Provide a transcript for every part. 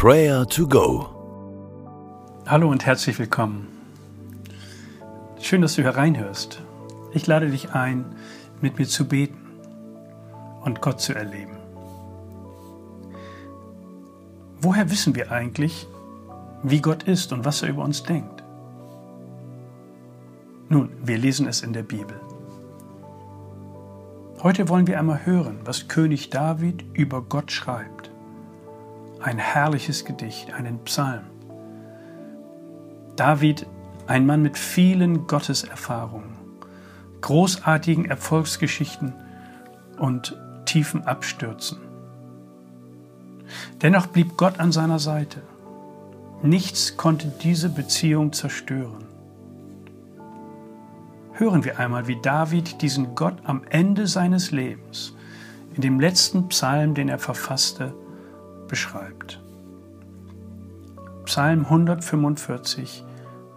Prayer to Go. Hallo und herzlich willkommen. Schön, dass du hereinhörst. Ich lade dich ein, mit mir zu beten und Gott zu erleben. Woher wissen wir eigentlich, wie Gott ist und was er über uns denkt? Nun, wir lesen es in der Bibel. Heute wollen wir einmal hören, was König David über Gott schreibt. Ein herrliches Gedicht, einen Psalm. David, ein Mann mit vielen Gotteserfahrungen, großartigen Erfolgsgeschichten und tiefen Abstürzen. Dennoch blieb Gott an seiner Seite. Nichts konnte diese Beziehung zerstören hören wir einmal, wie David diesen Gott am Ende seines Lebens, in dem letzten Psalm, den er verfasste, beschreibt. Psalm 145,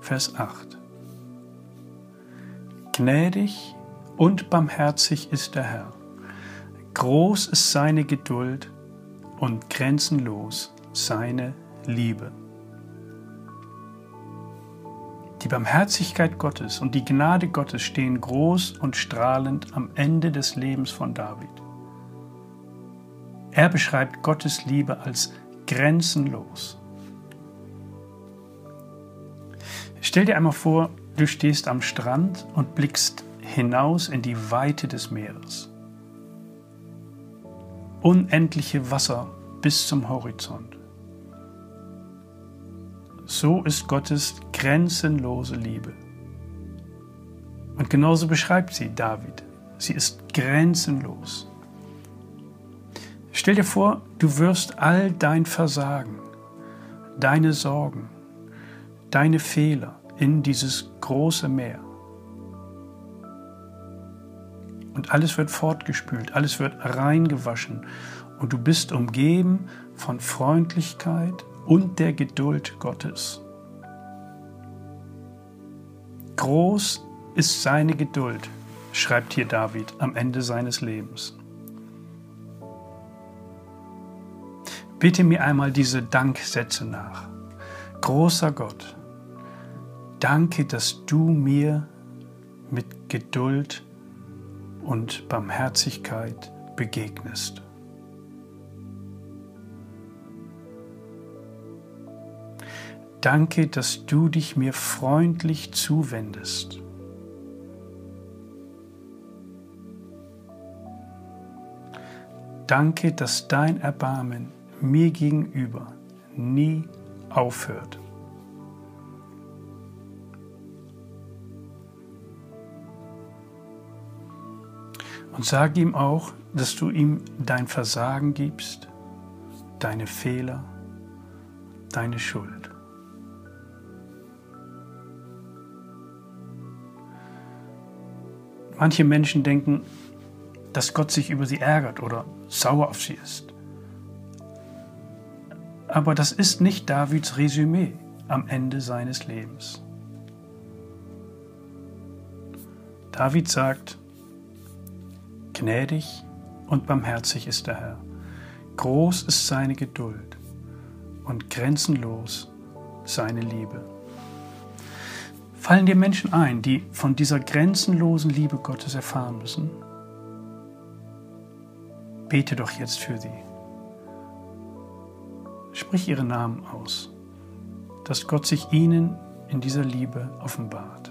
Vers 8. Gnädig und barmherzig ist der Herr. Groß ist seine Geduld und grenzenlos seine Liebe. Die Barmherzigkeit Gottes und die Gnade Gottes stehen groß und strahlend am Ende des Lebens von David. Er beschreibt Gottes Liebe als grenzenlos. Stell dir einmal vor, du stehst am Strand und blickst hinaus in die Weite des Meeres. Unendliche Wasser bis zum Horizont. So ist Gottes grenzenlose Liebe. Und genauso beschreibt sie David. Sie ist grenzenlos. Stell dir vor, du wirst all dein Versagen, deine Sorgen, deine Fehler in dieses große Meer. Und alles wird fortgespült, alles wird reingewaschen und du bist umgeben von Freundlichkeit und der Geduld Gottes. Groß ist seine Geduld, schreibt hier David am Ende seines Lebens. Bitte mir einmal diese Danksätze nach. Großer Gott, danke, dass du mir mit Geduld und Barmherzigkeit begegnest. Danke, dass du dich mir freundlich zuwendest. Danke, dass dein Erbarmen mir gegenüber nie aufhört. Und sag ihm auch, dass du ihm dein Versagen gibst, deine Fehler, deine Schuld. Manche Menschen denken, dass Gott sich über sie ärgert oder sauer auf sie ist. Aber das ist nicht Davids Resümee am Ende seines Lebens. David sagt, gnädig und barmherzig ist der Herr, groß ist seine Geduld und grenzenlos seine Liebe. Fallen dir Menschen ein, die von dieser grenzenlosen Liebe Gottes erfahren müssen? Bete doch jetzt für sie. Sprich ihre Namen aus, dass Gott sich ihnen in dieser Liebe offenbart.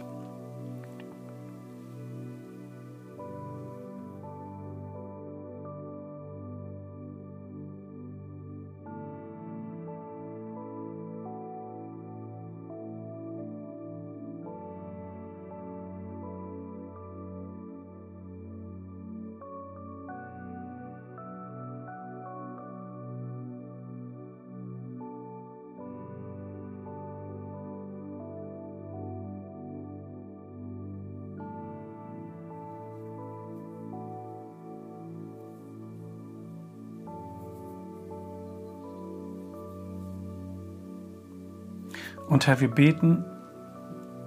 Und Herr, wir beten,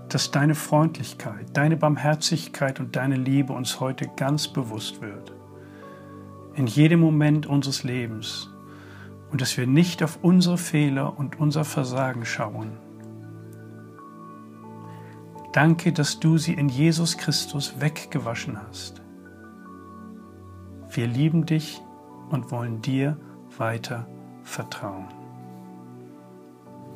dass deine Freundlichkeit, deine Barmherzigkeit und deine Liebe uns heute ganz bewusst wird. In jedem Moment unseres Lebens und dass wir nicht auf unsere Fehler und unser Versagen schauen. Danke, dass du sie in Jesus Christus weggewaschen hast. Wir lieben dich und wollen dir weiter vertrauen.